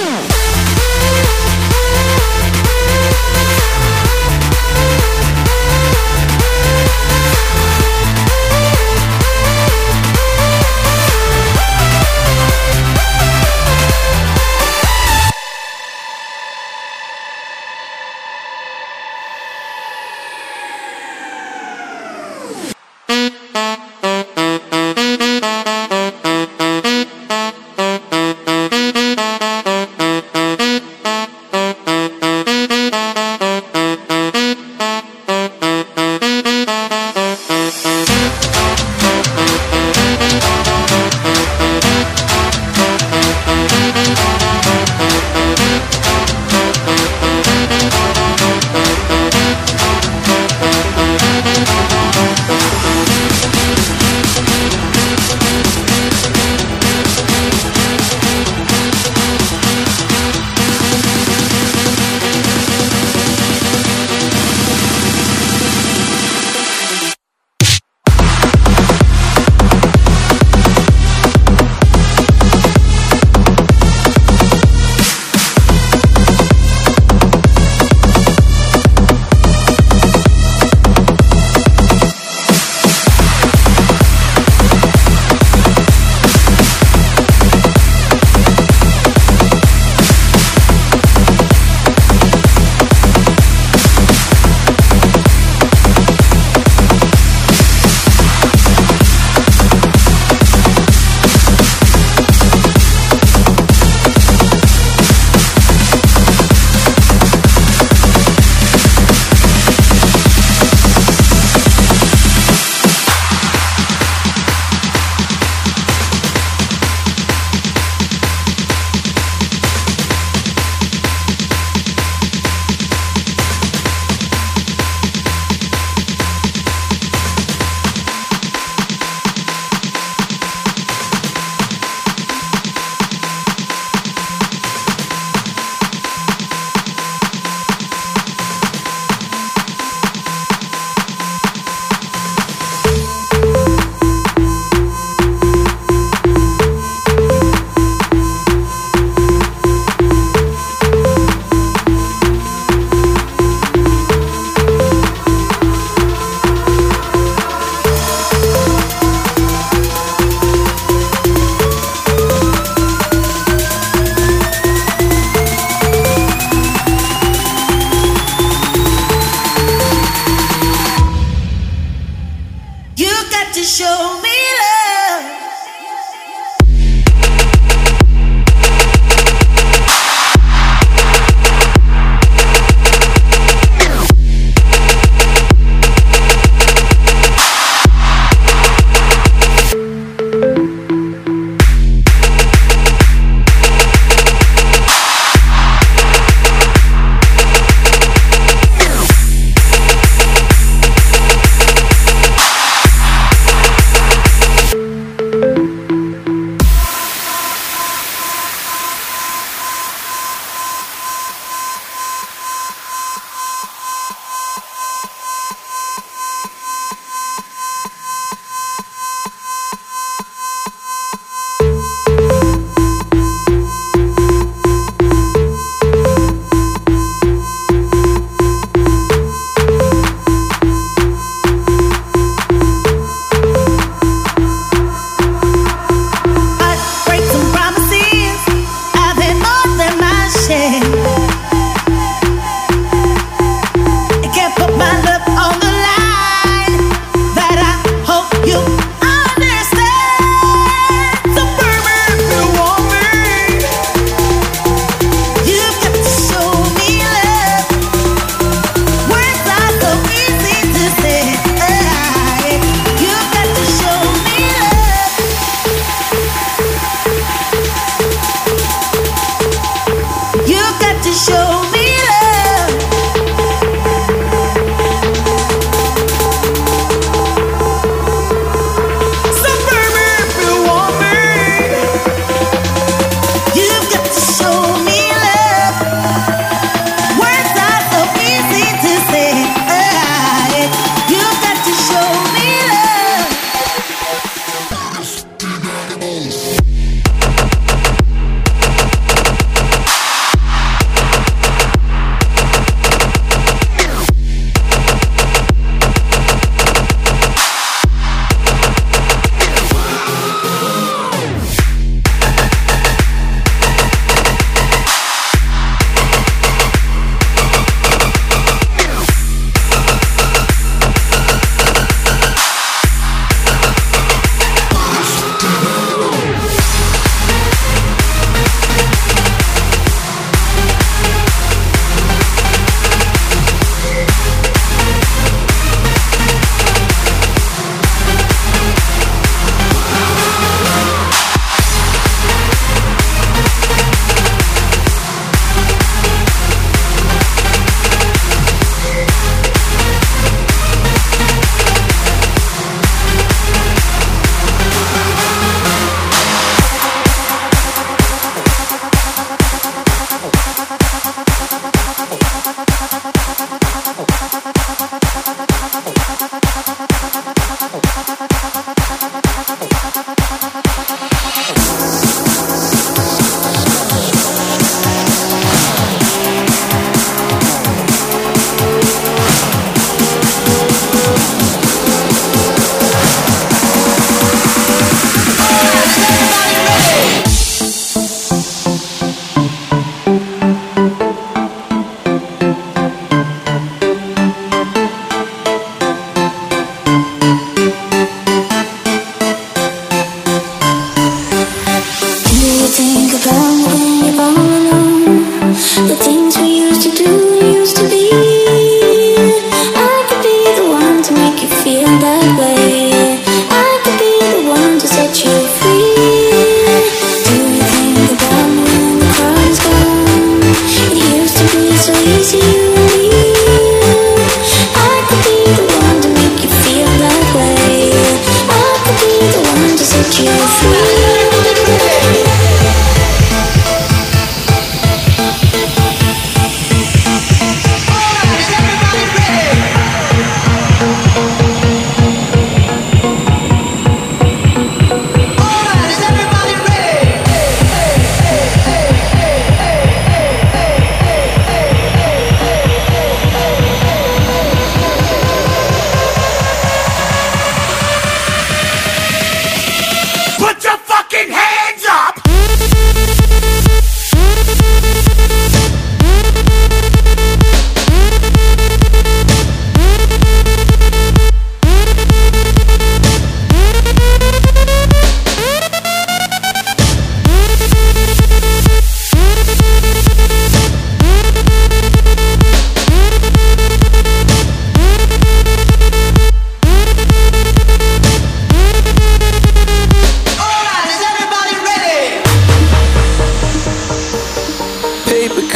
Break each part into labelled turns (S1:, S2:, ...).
S1: Yeah.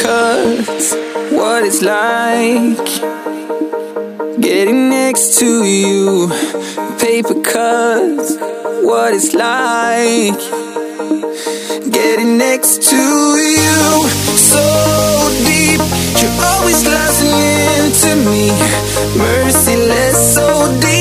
S1: Cause what it's like getting next to you, paper cuts. What it's like getting next to you, so deep. You're always glancing into me, merciless, so deep.